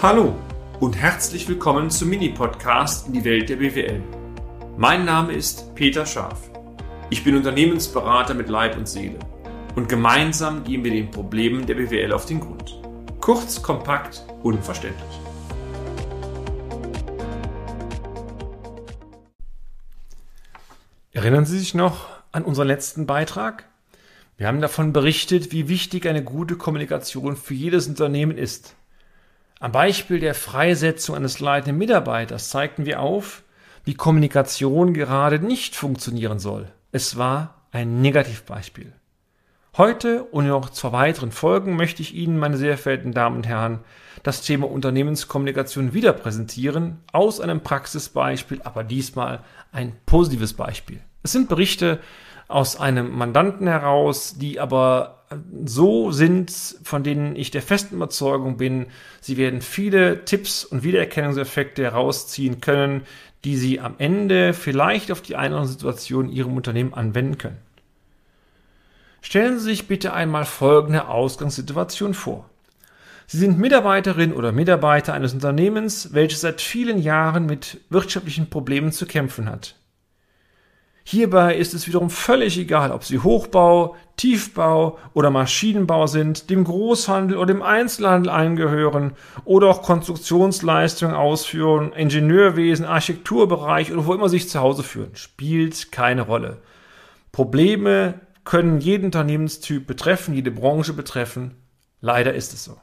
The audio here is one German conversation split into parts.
Hallo und herzlich willkommen zum Mini-Podcast in die Welt der BWL. Mein Name ist Peter Scharf. Ich bin Unternehmensberater mit Leib und Seele und gemeinsam gehen wir den Problemen der BWL auf den Grund. Kurz, kompakt, unverständlich. Erinnern Sie sich noch an unseren letzten Beitrag? Wir haben davon berichtet, wie wichtig eine gute Kommunikation für jedes Unternehmen ist. Am Beispiel der Freisetzung eines leitenden Mitarbeiters zeigten wir auf, wie Kommunikation gerade nicht funktionieren soll. Es war ein Negativbeispiel. Heute und noch zwei weiteren Folgen möchte ich Ihnen, meine sehr verehrten Damen und Herren, das Thema Unternehmenskommunikation wieder präsentieren, aus einem Praxisbeispiel, aber diesmal ein positives Beispiel. Es sind Berichte aus einem Mandanten heraus, die aber so sind, von denen ich der festen Überzeugung bin, sie werden viele Tipps und Wiedererkennungseffekte herausziehen können, die sie am Ende vielleicht auf die eine oder andere Situation in ihrem Unternehmen anwenden können. Stellen Sie sich bitte einmal folgende Ausgangssituation vor. Sie sind Mitarbeiterin oder Mitarbeiter eines Unternehmens, welches seit vielen Jahren mit wirtschaftlichen Problemen zu kämpfen hat. Hierbei ist es wiederum völlig egal, ob Sie Hochbau, Tiefbau oder Maschinenbau sind, dem Großhandel oder dem Einzelhandel eingehören oder auch Konstruktionsleistungen ausführen, Ingenieurwesen, Architekturbereich oder wo immer sich zu Hause führen, spielt keine Rolle. Probleme können jeden Unternehmenstyp betreffen, jede Branche betreffen. Leider ist es so.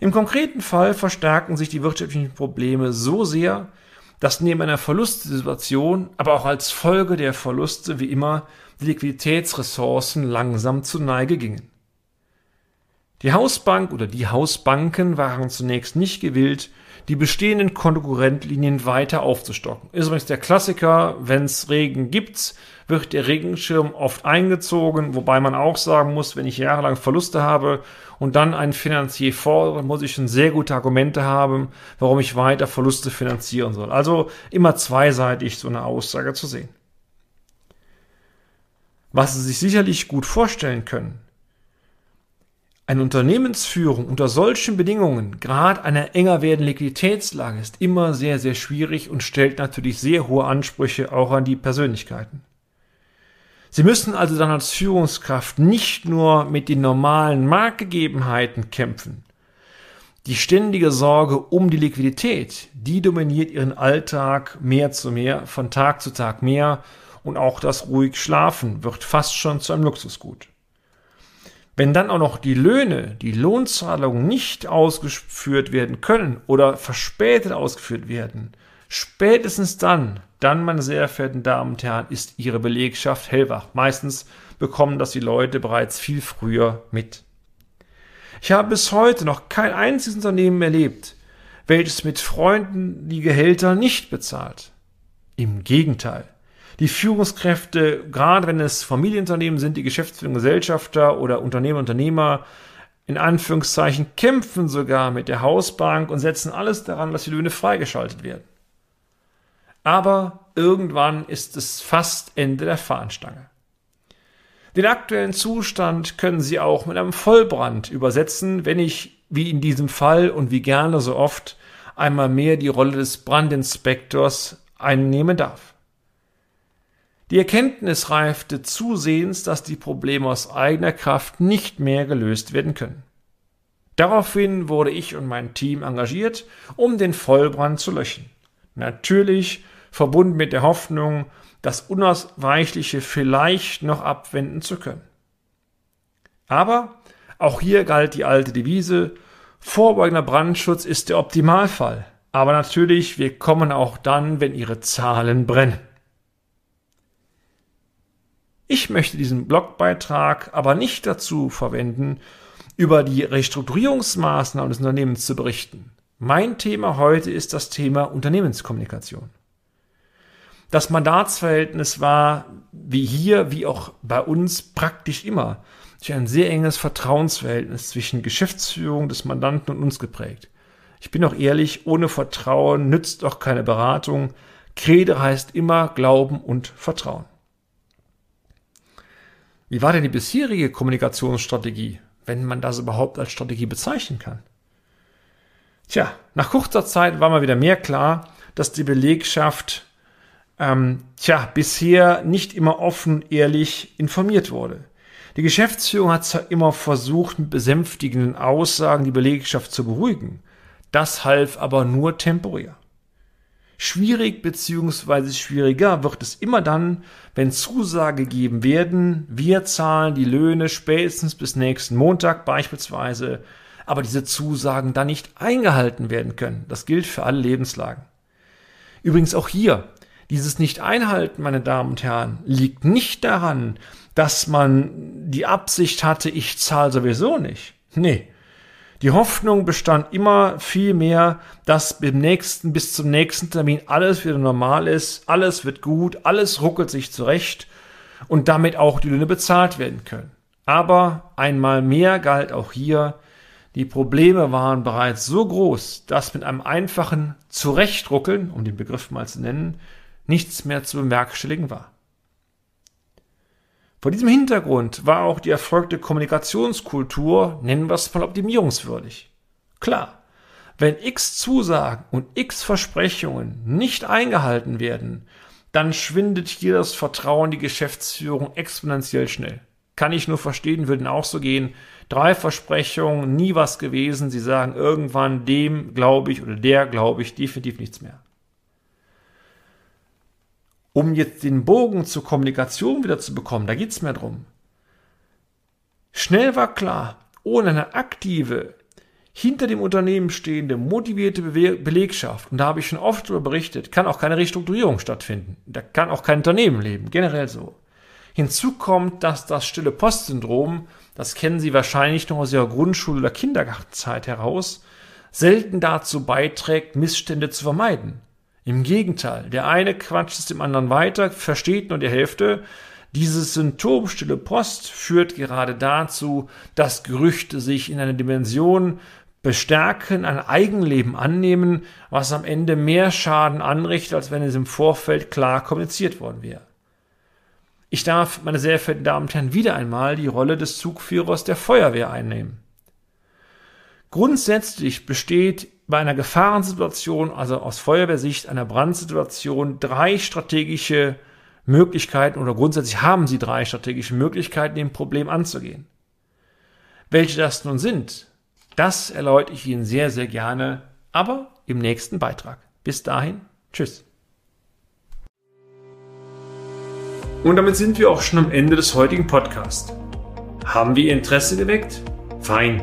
Im konkreten Fall verstärken sich die wirtschaftlichen Probleme so sehr, dass neben einer Verlustsituation, aber auch als Folge der Verluste wie immer die Liquiditätsressourcen langsam zu Neige gingen. Die Hausbank oder die Hausbanken waren zunächst nicht gewillt, die bestehenden Konkurrentlinien weiter aufzustocken. Ist übrigens der Klassiker, wenn es Regen gibt, wird der Regenschirm oft eingezogen, wobei man auch sagen muss, wenn ich jahrelang Verluste habe und dann einen Finanzier fordere, muss ich schon sehr gute Argumente haben, warum ich weiter Verluste finanzieren soll. Also immer zweiseitig so eine Aussage zu sehen. Was Sie sich sicherlich gut vorstellen können, eine Unternehmensführung unter solchen Bedingungen, gerade einer enger werdenden Liquiditätslage, ist immer sehr, sehr schwierig und stellt natürlich sehr hohe Ansprüche auch an die Persönlichkeiten. Sie müssen also dann als Führungskraft nicht nur mit den normalen Marktgegebenheiten kämpfen. Die ständige Sorge um die Liquidität, die dominiert ihren Alltag mehr zu mehr, von Tag zu Tag mehr und auch das ruhig Schlafen wird fast schon zu einem Luxusgut. Wenn dann auch noch die Löhne, die Lohnzahlungen nicht ausgeführt werden können oder verspätet ausgeführt werden, spätestens dann, dann, meine sehr verehrten Damen und Herren, ist Ihre Belegschaft hellwach. Meistens bekommen das die Leute bereits viel früher mit. Ich habe bis heute noch kein einziges Unternehmen erlebt, welches mit Freunden die Gehälter nicht bezahlt. Im Gegenteil. Die Führungskräfte, gerade wenn es Familienunternehmen sind, die Geschäftsführung, Gesellschafter oder Unternehmer, Unternehmer, in Anführungszeichen kämpfen sogar mit der Hausbank und setzen alles daran, dass die Löhne freigeschaltet werden. Aber irgendwann ist es fast Ende der Fahnenstange. Den aktuellen Zustand können Sie auch mit einem Vollbrand übersetzen, wenn ich, wie in diesem Fall und wie gerne so oft, einmal mehr die Rolle des Brandinspektors einnehmen darf. Die Erkenntnis reifte zusehends, dass die Probleme aus eigener Kraft nicht mehr gelöst werden können. Daraufhin wurde ich und mein Team engagiert, um den Vollbrand zu löschen. Natürlich verbunden mit der Hoffnung, das Unausweichliche vielleicht noch abwenden zu können. Aber auch hier galt die alte Devise, vorbeugender Brandschutz ist der Optimalfall. Aber natürlich, wir kommen auch dann, wenn Ihre Zahlen brennen. Ich möchte diesen Blogbeitrag aber nicht dazu verwenden, über die Restrukturierungsmaßnahmen des Unternehmens zu berichten. Mein Thema heute ist das Thema Unternehmenskommunikation. Das Mandatsverhältnis war wie hier, wie auch bei uns praktisch immer durch ein sehr enges Vertrauensverhältnis zwischen Geschäftsführung des Mandanten und uns geprägt. Ich bin auch ehrlich, ohne Vertrauen nützt auch keine Beratung. Krede heißt immer Glauben und Vertrauen. Wie war denn die bisherige Kommunikationsstrategie, wenn man das überhaupt als Strategie bezeichnen kann? Tja, nach kurzer Zeit war mal wieder mehr klar, dass die Belegschaft ähm, tja, bisher nicht immer offen, ehrlich informiert wurde. Die Geschäftsführung hat zwar immer versucht, mit besänftigenden Aussagen die Belegschaft zu beruhigen. Das half aber nur temporär. Schwierig bzw. schwieriger wird es immer dann, wenn Zusagen gegeben werden, wir zahlen die Löhne spätestens bis nächsten Montag beispielsweise, aber diese Zusagen dann nicht eingehalten werden können. Das gilt für alle Lebenslagen. Übrigens auch hier, dieses Nicht-Einhalten, meine Damen und Herren, liegt nicht daran, dass man die Absicht hatte, ich zahle sowieso nicht. Nee. Die Hoffnung bestand immer viel mehr, dass beim nächsten, bis zum nächsten Termin alles wieder normal ist, alles wird gut, alles ruckelt sich zurecht und damit auch die Löhne bezahlt werden können. Aber einmal mehr galt auch hier, die Probleme waren bereits so groß, dass mit einem einfachen Zurechtruckeln, um den Begriff mal zu nennen, nichts mehr zu bewerkstelligen war. Vor diesem Hintergrund war auch die erfolgte Kommunikationskultur, nennen wir es mal optimierungswürdig. Klar, wenn x Zusagen und x Versprechungen nicht eingehalten werden, dann schwindet hier das Vertrauen in die Geschäftsführung exponentiell schnell. Kann ich nur verstehen, würden auch so gehen. Drei Versprechungen, nie was gewesen. Sie sagen irgendwann dem glaube ich oder der glaube ich definitiv nichts mehr. Um jetzt den Bogen zur Kommunikation wieder zu bekommen, da geht's mehr drum. Schnell war klar, ohne eine aktive, hinter dem Unternehmen stehende, motivierte Belegschaft, und da habe ich schon oft darüber berichtet, kann auch keine Restrukturierung stattfinden. Da kann auch kein Unternehmen leben, generell so. Hinzu kommt, dass das stille Postsyndrom, das kennen Sie wahrscheinlich noch aus Ihrer Grundschule oder Kindergartenzeit heraus, selten dazu beiträgt, Missstände zu vermeiden. Im Gegenteil, der eine quatscht es dem anderen weiter, versteht nur die Hälfte. Dieses Symptom stille Post führt gerade dazu, dass Gerüchte sich in einer Dimension bestärken, ein Eigenleben annehmen, was am Ende mehr Schaden anrichtet, als wenn es im Vorfeld klar kommuniziert worden wäre. Ich darf, meine sehr verehrten Damen und Herren, wieder einmal die Rolle des Zugführers der Feuerwehr einnehmen. Grundsätzlich besteht bei einer Gefahrensituation, also aus Feuerwehrsicht einer Brandsituation, drei strategische Möglichkeiten oder grundsätzlich haben Sie drei strategische Möglichkeiten, dem Problem anzugehen. Welche das nun sind, das erläutere ich Ihnen sehr, sehr gerne, aber im nächsten Beitrag. Bis dahin, tschüss. Und damit sind wir auch schon am Ende des heutigen Podcasts. Haben wir Ihr Interesse geweckt? Fein